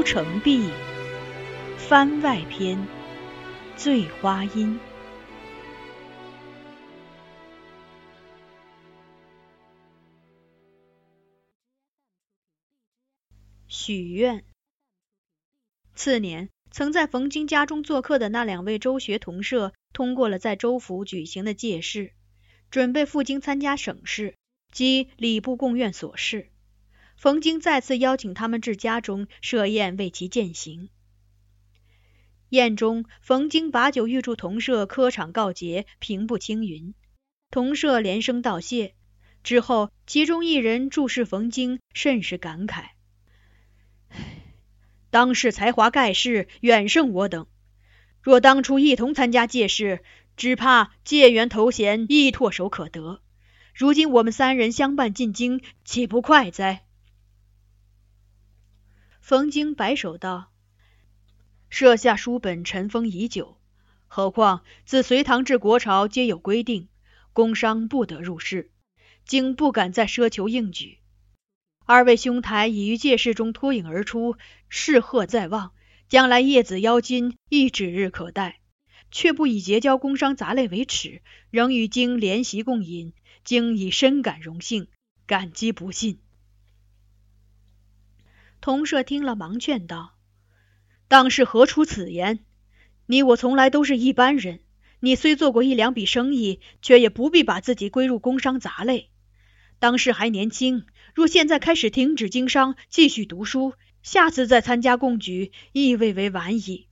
孤城壁，番外篇，醉花阴。许愿。次年，曾在冯京家中做客的那两位周学同舍，通过了在州府举行的借试，准备赴京参加省试及礼部贡院所试。冯京再次邀请他们至家中设宴为其饯行。宴中，冯京把酒预祝同舍科场告捷，平步青云。同舍连声道谢。之后，其中一人注视冯京，甚是感慨：“当世才华盖世，远胜我等。若当初一同参加借试，只怕解元头衔亦唾手可得。如今我们三人相伴进京，岂不快哉？”冯京摆手道：“设下书本尘封已久，何况自隋唐至国朝皆有规定，工商不得入仕，竟不敢再奢求应举。二位兄台已于借势中脱颖而出，仕赫在望，将来叶子邀金亦指日可待，却不以结交工商杂类为耻，仍与京联席共饮，经已深感荣幸，感激不尽。”同舍听了，忙劝道：“当是何出此言？你我从来都是一般人，你虽做过一两笔生意，却也不必把自己归入工商杂类。当时还年轻，若现在开始停止经商，继续读书，下次再参加贡举，亦未为晚矣。”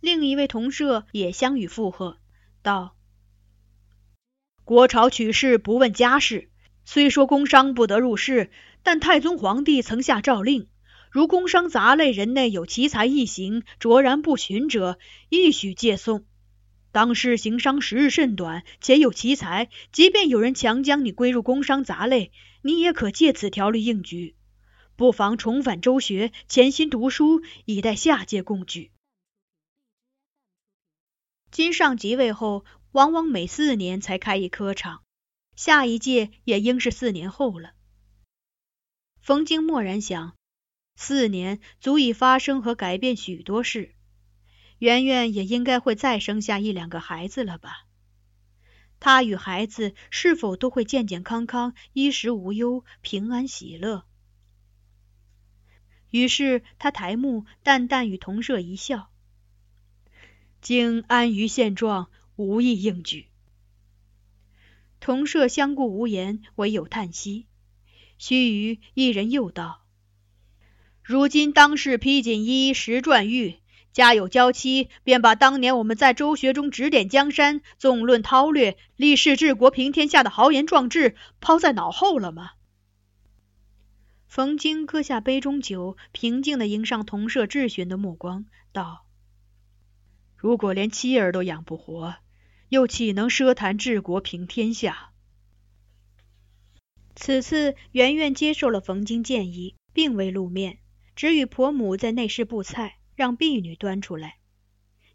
另一位同舍也相与附和道：“国朝取士不问家世，虽说工商不得入仕。”但太宗皇帝曾下诏令，如工商杂类人内有奇才异行，卓然不群者，亦许借送。当世行商时日甚短，且有奇才，即便有人强将你归入工商杂类，你也可借此条例应举。不妨重返周学，潜心读书，以待下届共举。金上即位后，往往每四年才开一科场，下一届也应是四年后了。冯京默然想，四年足以发生和改变许多事，圆圆也应该会再生下一两个孩子了吧？他与孩子是否都会健健康康、衣食无忧、平安喜乐？于是他抬目淡淡与同舍一笑，经安于现状，无意应举。同舍相顾无言，唯有叹息。须臾，一人又道：“如今当世披锦衣，食馔玉，家有娇妻，便把当年我们在周学中指点江山、纵论韬略、立誓治国平天下的豪言壮志抛在脑后了吗？”冯京搁下杯中酒，平静的迎上同舍质询的目光，道：“如果连妻儿都养不活，又岂能奢谈治国平天下？”此次圆圆接受了冯京建议，并未露面，只与婆母在内室布菜，让婢女端出来。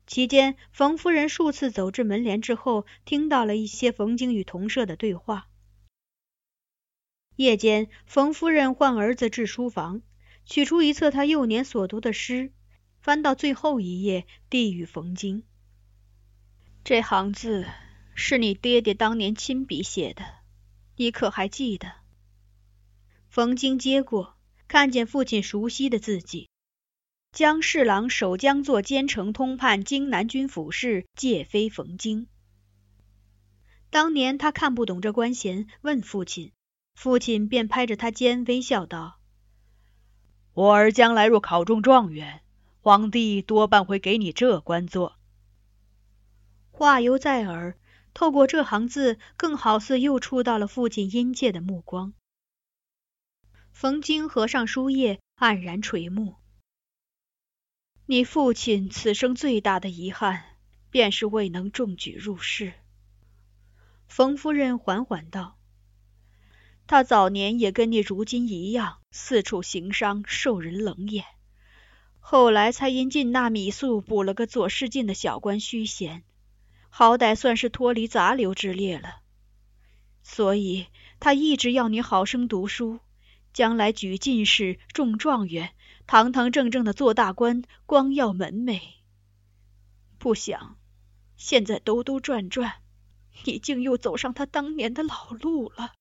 期间，冯夫人数次走至门帘之后，听到了一些冯京与同舍的对话。夜间，冯夫人唤儿子至书房，取出一册他幼年所读的诗，翻到最后一页，递与冯京：“这行字是你爹爹当年亲笔写的。”你可还记得？冯京接过，看见父亲熟悉的字迹：“江侍郎守江作兼城通判京南军府事，借妃冯京。”当年他看不懂这官衔，问父亲，父亲便拍着他肩，微笑道：“我儿将来若考中状元，皇帝多半会给你这官做。”话犹在耳。透过这行字，更好似又触到了父亲殷切的目光。冯京合上书页，黯然垂目。你父亲此生最大的遗憾，便是未能中举入仕。冯夫人缓缓道：“他早年也跟你如今一样，四处行商，受人冷眼，后来才因进纳米粟，补了个左侍进的小官虚衔。”好歹算是脱离杂流之列了，所以他一直要你好生读书，将来举进士、中状元，堂堂正正的做大官，光耀门楣。不想，现在兜兜转转，你竟又走上他当年的老路了。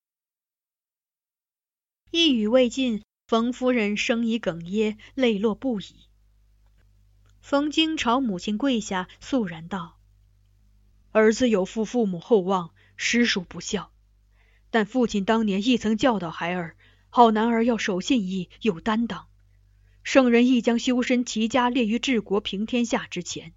一语未尽，冯夫人声已哽咽，泪落不已。冯京朝母亲跪下，肃然道：“儿子有负父母厚望，实属不孝。但父亲当年亦曾教导孩儿。”好男儿要守信义，有担当。圣人亦将修身齐家列于治国平天下之前。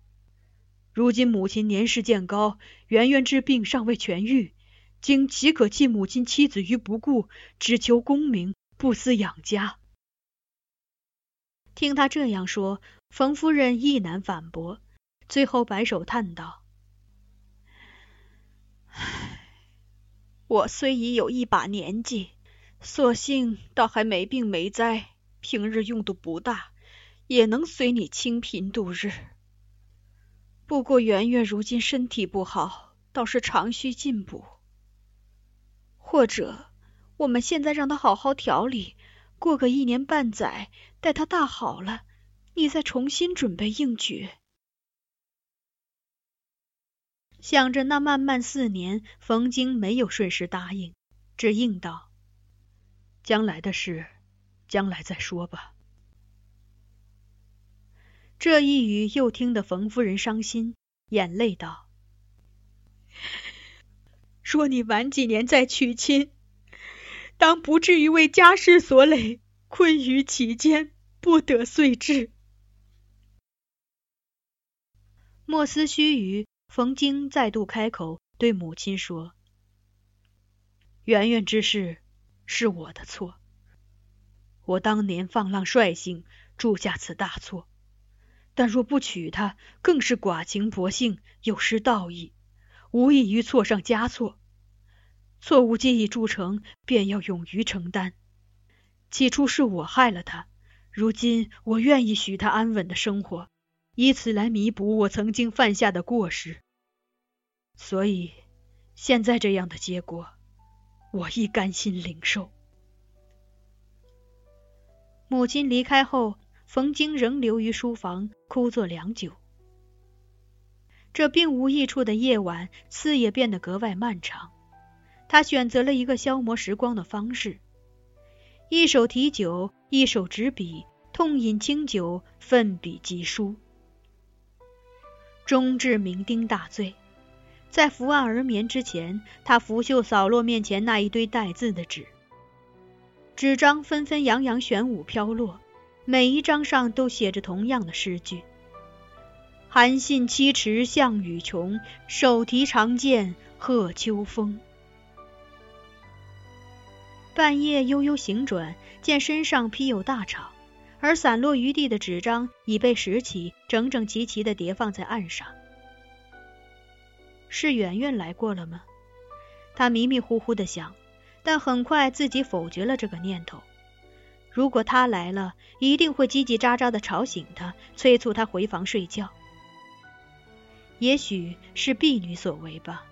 如今母亲年事渐高，圆圆之病尚未痊愈，今岂可弃母亲妻子于不顾，只求功名，不思养家？听他这样说，冯夫人亦难反驳，最后摆手叹道：“，我虽已有一把年纪。”所幸倒还没病没灾，平日用度不大，也能随你清贫度日。不过圆圆如今身体不好，倒是常需进补。或者我们现在让她好好调理，过个一年半载，待她大好了，你再重新准备应举。想着那漫漫四年，冯京没有顺势答应，只应道。将来的事，将来再说吧。这一语又听得冯夫人伤心，眼泪道：“说你晚几年再娶亲，当不至于为家事所累，困于其间，不得遂至。”莫思须臾，冯京再度开口对母亲说：“圆圆之事。”是我的错，我当年放浪率性，铸下此大错。但若不娶她，更是寡情薄幸，有失道义，无异于错上加错。错误既已铸成，便要勇于承担。起初是我害了她，如今我愿意许她安稳的生活，以此来弥补我曾经犯下的过失。所以，现在这样的结果。我亦甘心领受。母亲离开后，冯京仍留于书房，枯坐良久。这并无益处的夜晚，次也变得格外漫长。他选择了一个消磨时光的方式：一手提酒，一手执笔，痛饮清酒，奋笔疾书，终至酩酊大醉。在伏案而眠之前，他拂袖扫落面前那一堆带字的纸，纸张纷纷扬扬玄武飘落，每一张上都写着同样的诗句：“韩信七尺项羽穷，手提长剑贺秋风。”半夜悠悠行转，见身上披有大氅，而散落于地的纸张已被拾起，整整齐齐地叠放在案上。是圆圆来过了吗？他迷迷糊糊的想，但很快自己否决了这个念头。如果他来了，一定会叽叽喳喳的吵醒他，催促他回房睡觉。也许是婢女所为吧。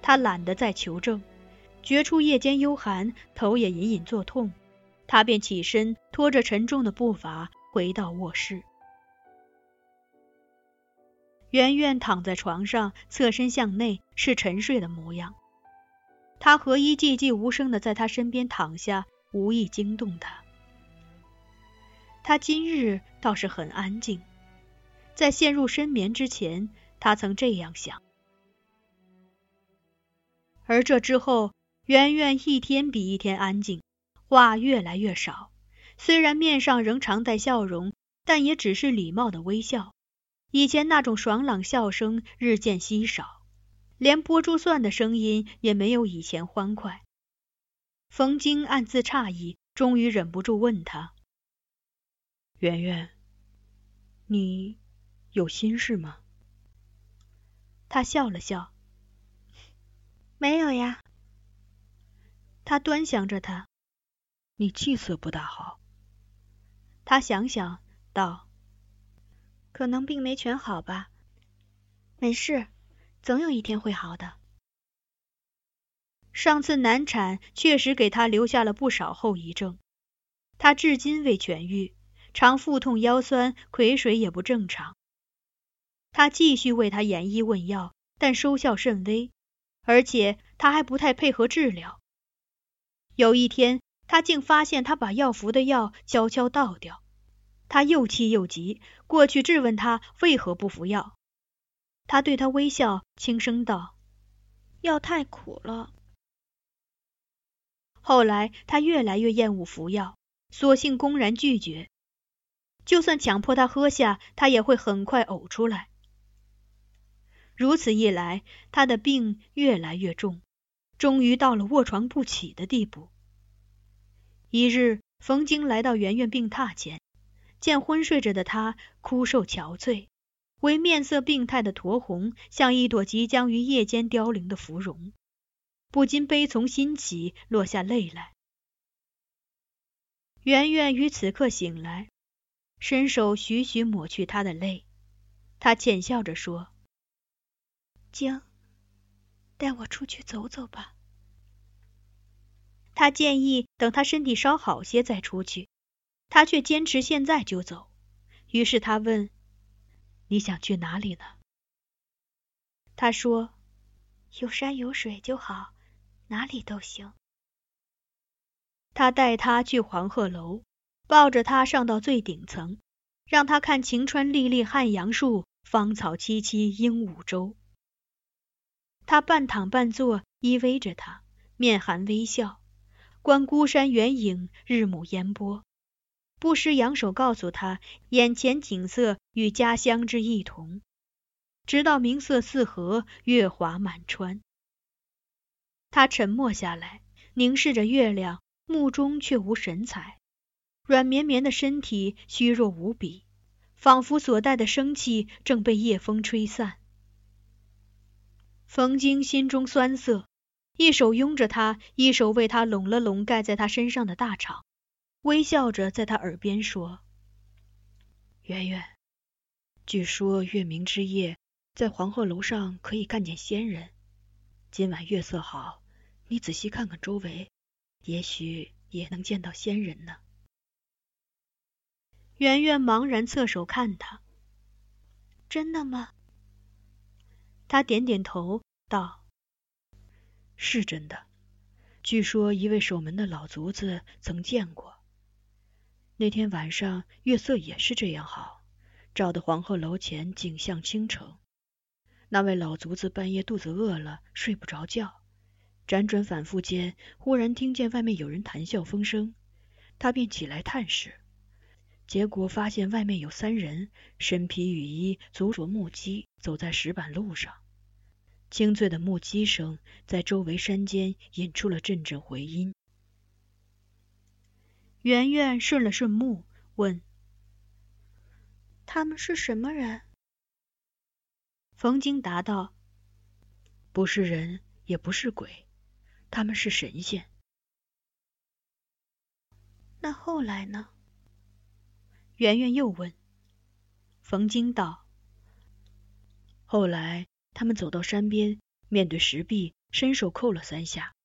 他懒得再求证，觉出夜间幽寒，头也隐隐作痛，他便起身，拖着沉重的步伐回到卧室。圆圆躺在床上，侧身向内，是沉睡的模样。他和衣寂寂无声的在他身边躺下，无意惊动他。他今日倒是很安静，在陷入深眠之前，他曾这样想。而这之后，圆圆一天比一天安静，话越来越少。虽然面上仍常带笑容，但也只是礼貌的微笑。以前那种爽朗笑声日渐稀少，连剥珠蒜的声音也没有以前欢快。冯京暗自诧异，终于忍不住问他：“圆圆，你有心事吗？”他笑了笑：“没有呀。”他端详着他：“你气色不大好。”他想想道。可能病没全好吧，没事，总有一天会好的。上次难产确实给他留下了不少后遗症，他至今未痊愈，常腹痛腰酸，癸水也不正常。他继续为他研医问药，但收效甚微，而且他还不太配合治疗。有一天，他竟发现他把药服的药悄悄倒掉，他又气又急，过去质问他为何不服药。他对他微笑，轻声道：“药太苦了。”后来他越来越厌恶服药，索性公然拒绝。就算强迫他喝下，他也会很快呕出来。如此一来，他的病越来越重，终于到了卧床不起的地步。一日，冯京来到圆圆病榻前，见昏睡着的她枯瘦憔悴，唯面色病态的酡红，像一朵即将于夜间凋零的芙蓉。不禁悲从心起，落下泪来。圆圆于此刻醒来，伸手徐徐抹去他的泪。他浅笑着说：“晶，带我出去走走吧。”他建议等他身体稍好些再出去，他却坚持现在就走。于是他问：“你想去哪里呢？”他说：“有山有水就好。”哪里都行。他带他去黄鹤楼，抱着他上到最顶层，让他看晴川历历汉阳树，芳草萋萋鹦鹉洲。他半躺半坐，依偎着他，面含微笑，观孤山远影，日暮烟波，不时扬手告诉他眼前景色与家乡之异同，直到明色四合，月华满川。他沉默下来，凝视着月亮，目中却无神采。软绵绵的身体虚弱无比，仿佛所带的生气正被夜风吹散。冯京心中酸涩，一手拥着他，一手为他拢了拢盖在他身上的大氅，微笑着在他耳边说：“圆圆，据说月明之夜，在黄鹤楼上可以看见仙人。”今晚月色好，你仔细看看周围，也许也能见到仙人呢。圆圆茫然侧手看他，真的吗？他点点头道：“是真的。据说一位守门的老卒子曾见过。那天晚上月色也是这样好，照得黄鹤楼前景象清澄。”那位老卒子半夜肚子饿了，睡不着觉，辗转反复间，忽然听见外面有人谈笑风生，他便起来探视，结果发现外面有三人，身披雨衣，足着木屐，走在石板路上。清脆的木屐声在周围山间引出了阵阵回音。圆圆顺了顺目，问：“他们是什么人？”冯京答道：“不是人，也不是鬼，他们是神仙。”那后来呢？圆圆又问。冯京道：“后来他们走到山边，面对石壁，伸手扣了三下，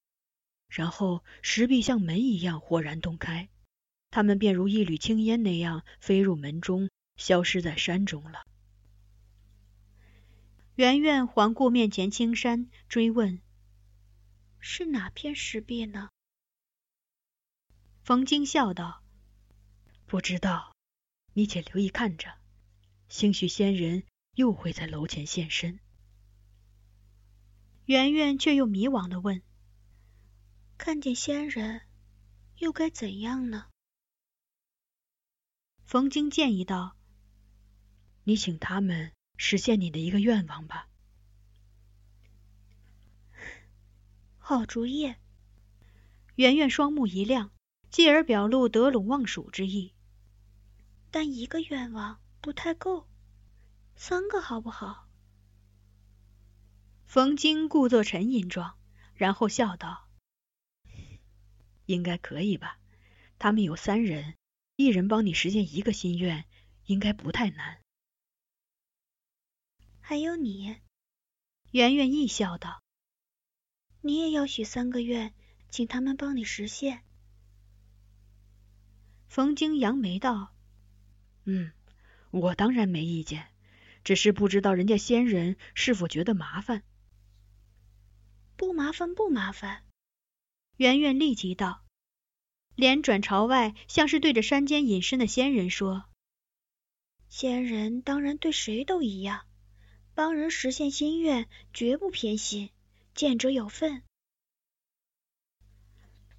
然后石壁像门一样豁然洞开，他们便如一缕青烟那样飞入门中，消失在山中了。”圆圆环顾面前青山，追问：“是哪片石壁呢？”冯京笑道：“不知道，你且留意看着，兴许仙人又会在楼前现身。”圆圆却又迷惘的问：“看见仙人，又该怎样呢？”冯京建议道：“你请他们。”实现你的一个愿望吧。好主意。圆圆双目一亮，继而表露得陇望蜀之意。但一个愿望不太够，三个好不好？冯京故作沉吟状，然后笑道：“应该可以吧？他们有三人，一人帮你实现一个心愿，应该不太难。”还有你，圆圆亦笑道：“你也要许三个愿，请他们帮你实现。冯京扬眉道：“嗯，我当然没意见，只是不知道人家仙人是否觉得麻烦。”不麻烦，不麻烦。圆圆立即道，脸转朝外，像是对着山间隐身的仙人说：“仙人当然对谁都一样，帮人实现心愿，绝不偏心。”见者有份。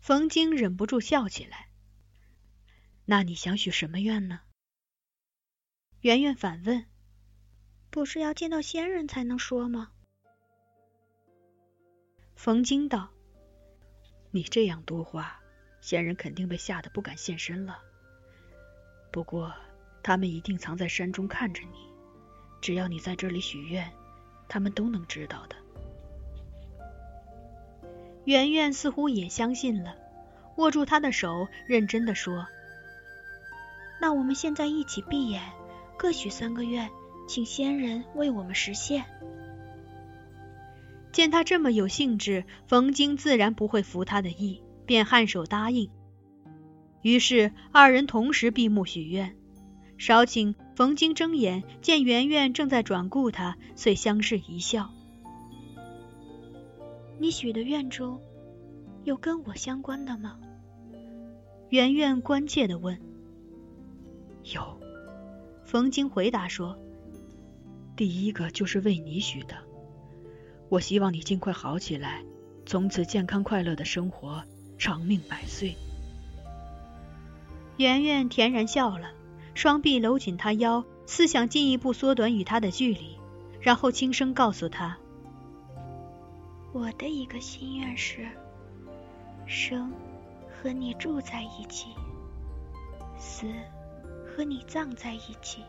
冯京忍不住笑起来。那你想许什么愿呢？圆圆反问。不是要见到仙人才能说吗？冯京道。你这样多话，仙人肯定被吓得不敢现身了。不过他们一定藏在山中看着你，只要你在这里许愿，他们都能知道的。圆圆似乎也相信了，握住他的手，认真的说：“那我们现在一起闭眼，各许三个愿，请仙人为我们实现。”见他这么有兴致，冯京自然不会服他的意，便颔首答应。于是二人同时闭目许愿。少顷，冯京睁眼，见圆圆正在转顾他，遂相视一笑。你许的愿中有跟我相关的吗？圆圆关切的问。有，冯京回答说：“第一个就是为你许的，我希望你尽快好起来，从此健康快乐的生活，长命百岁。”圆圆恬然笑了，双臂搂紧他腰，似想进一步缩短与他的距离，然后轻声告诉他。我的一个心愿是，生和你住在一起，死和你葬在一起，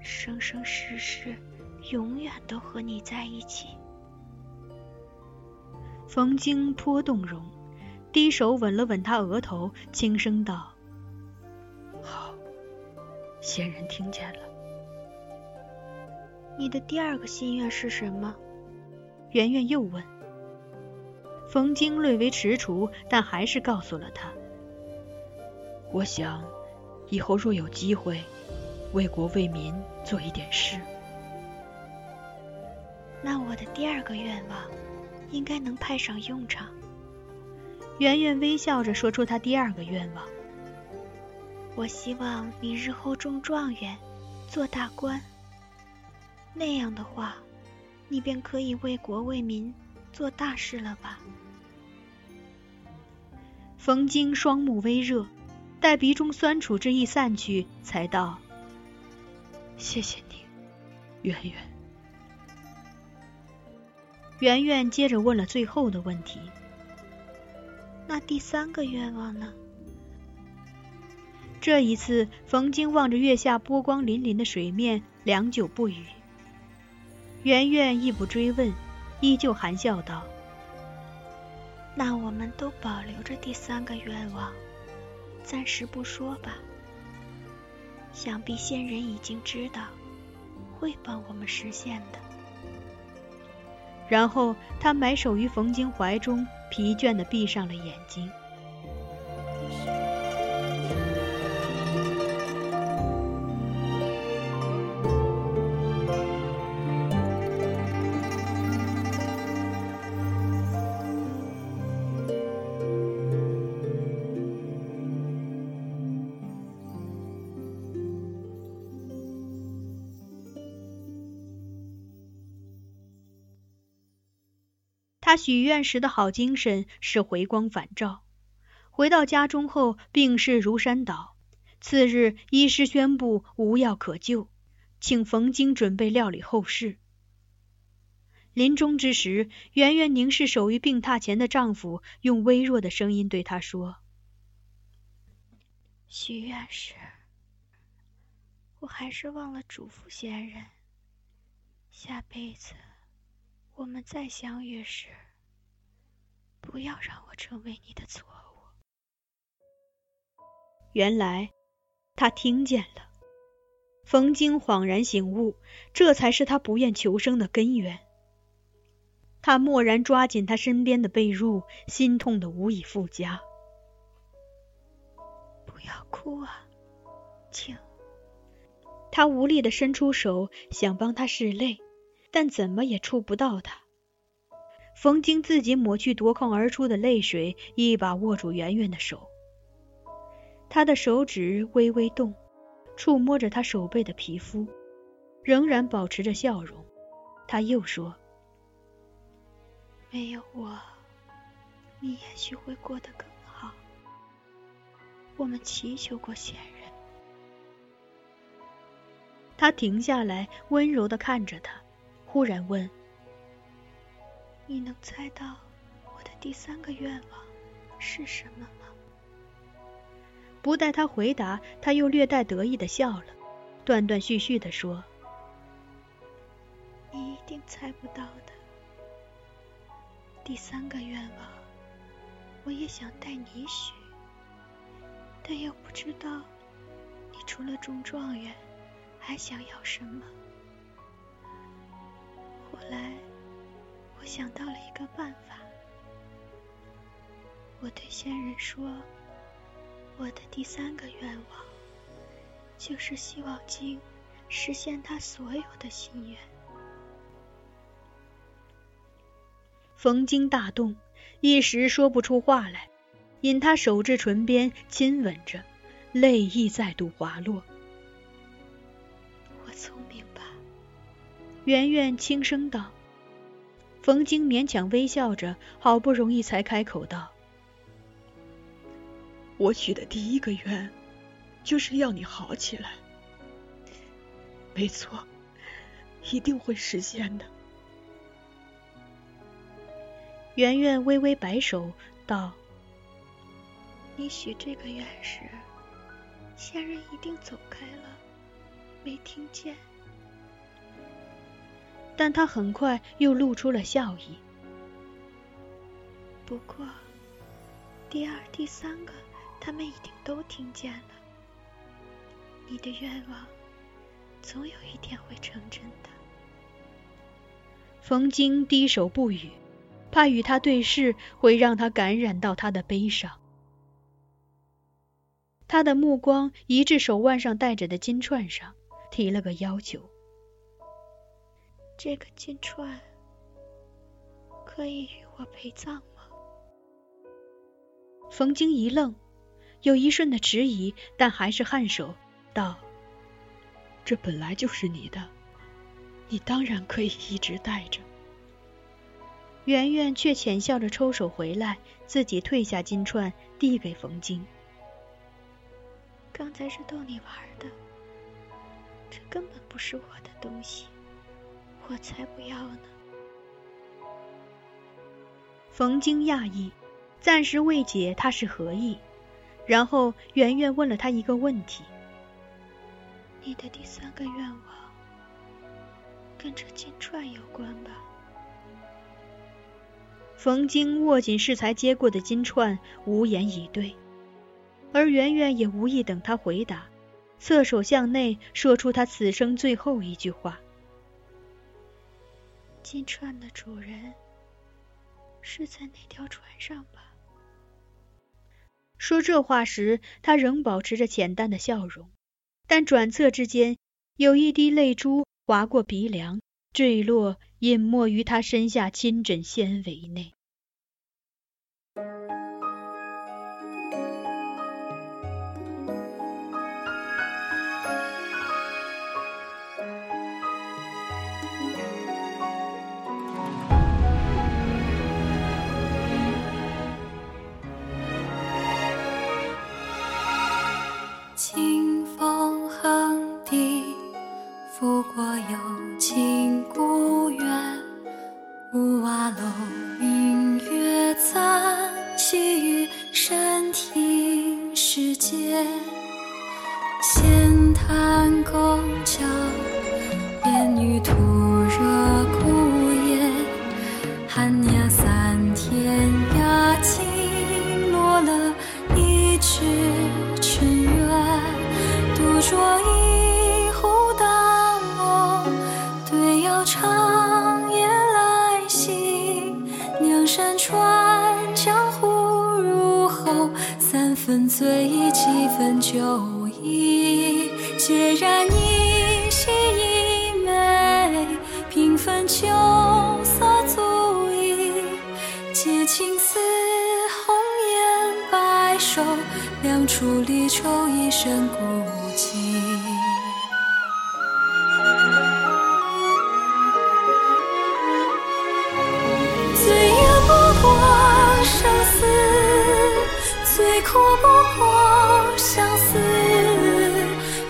生生世世永远都和你在一起。冯京颇动容，低手吻了吻他额头，轻声道：“好，仙人听见了。你的第二个心愿是什么？”圆圆又问，冯京略为踟蹰，但还是告诉了他：“我想以后若有机会，为国为民做一点事。”那我的第二个愿望应该能派上用场。圆圆微笑着说出她第二个愿望：“我希望你日后中状元，做大官。那样的话。”你便可以为国为民做大事了吧？冯京双目微热，待鼻中酸楚之意散去，才道：“谢谢你，圆圆。”圆圆接着问了最后的问题：“那第三个愿望呢？”这一次，冯京望着月下波光粼粼的水面，良久不语。圆圆亦不追问，依旧含笑道：“那我们都保留着第三个愿望，暂时不说吧。想必仙人已经知道，会帮我们实现的。”然后他埋首于冯京怀中，疲倦的闭上了眼睛。许愿时的好精神是回光返照。回到家中后，病势如山倒。次日，医师宣布无药可救，请冯京准备料理后事。临终之时，圆圆凝视守于病榻前的丈夫，用微弱的声音对他说：“许愿时，我还是忘了嘱咐仙人，下辈子。”我们再相遇时，不要让我成为你的错误。原来他听见了。冯京恍然醒悟，这才是他不愿求生的根源。他蓦然抓紧他身边的被褥，心痛的无以复加。不要哭啊，请。他无力的伸出手想帮他拭泪，但怎么也触不到他。冯晶自己抹去夺眶而出的泪水，一把握住圆圆的手。他的手指微微动，触摸着他手背的皮肤，仍然保持着笑容。他又说。没有我，你也许会过得更好。我们祈求过仙人。他停下来，温柔的看着他，忽然问：“你能猜到我的第三个愿望是什么吗？”不待他回答，他又略带得意的笑了，断断续续的说：“你一定猜不到的。”第三个愿望，我也想带你许，但又不知道你除了中状元还想要什么。后来，我想到了一个办法，我对仙人说，我的第三个愿望就是希望经实现他所有的心愿。冯京大动，一时说不出话来，引他手至唇边亲吻着，泪意再度滑落。我聪明吧？圆圆轻声道。冯京勉强微笑着，好不容易才开口道：“我许的第一个愿，就是要你好起来。没错，一定会实现的。”圆圆微微摆手道：“你许这个愿时，仙人一定走开了，没听见。”但他很快又露出了笑意。不过，第二、第三个，他们一定都听见了。你的愿望，总有一天会成真的。冯京低首不语。怕与他对视会让他感染到他的悲伤。他的目光移至手腕上戴着的金串上，提了个要求：“这个金串可以与我陪葬吗？”冯京一愣，有一瞬的迟疑，但还是颔首道：“这本来就是你的，你当然可以一直带着。”圆圆却浅笑着抽手回来，自己退下金串，递给冯京。刚才是逗你玩的，这根本不是我的东西，我才不要呢。冯京讶异，暂时未解他是何意，然后圆圆问了他一个问题：“你的第三个愿望跟这金串有关吧？”冯京握紧适才接过的金串，无言以对，而圆圆也无意等他回答，侧手向内说出他此生最后一句话：“金串的主人是在那条船上吧？”说这话时，他仍保持着浅淡的笑容，但转侧之间，有一滴泪珠划过鼻梁，坠落，隐没于他身下亲枕纤维内。两处离愁一身孤寂。最远不过生死最苦不过相思。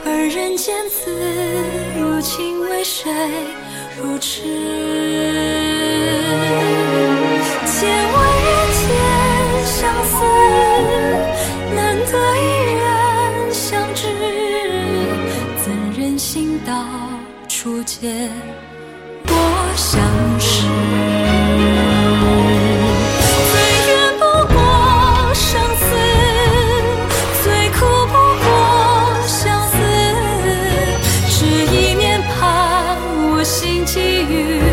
而人间此如情为谁如痴？结多相识，最远不过生死，最苦不过相思，只一念，怕我心寄于。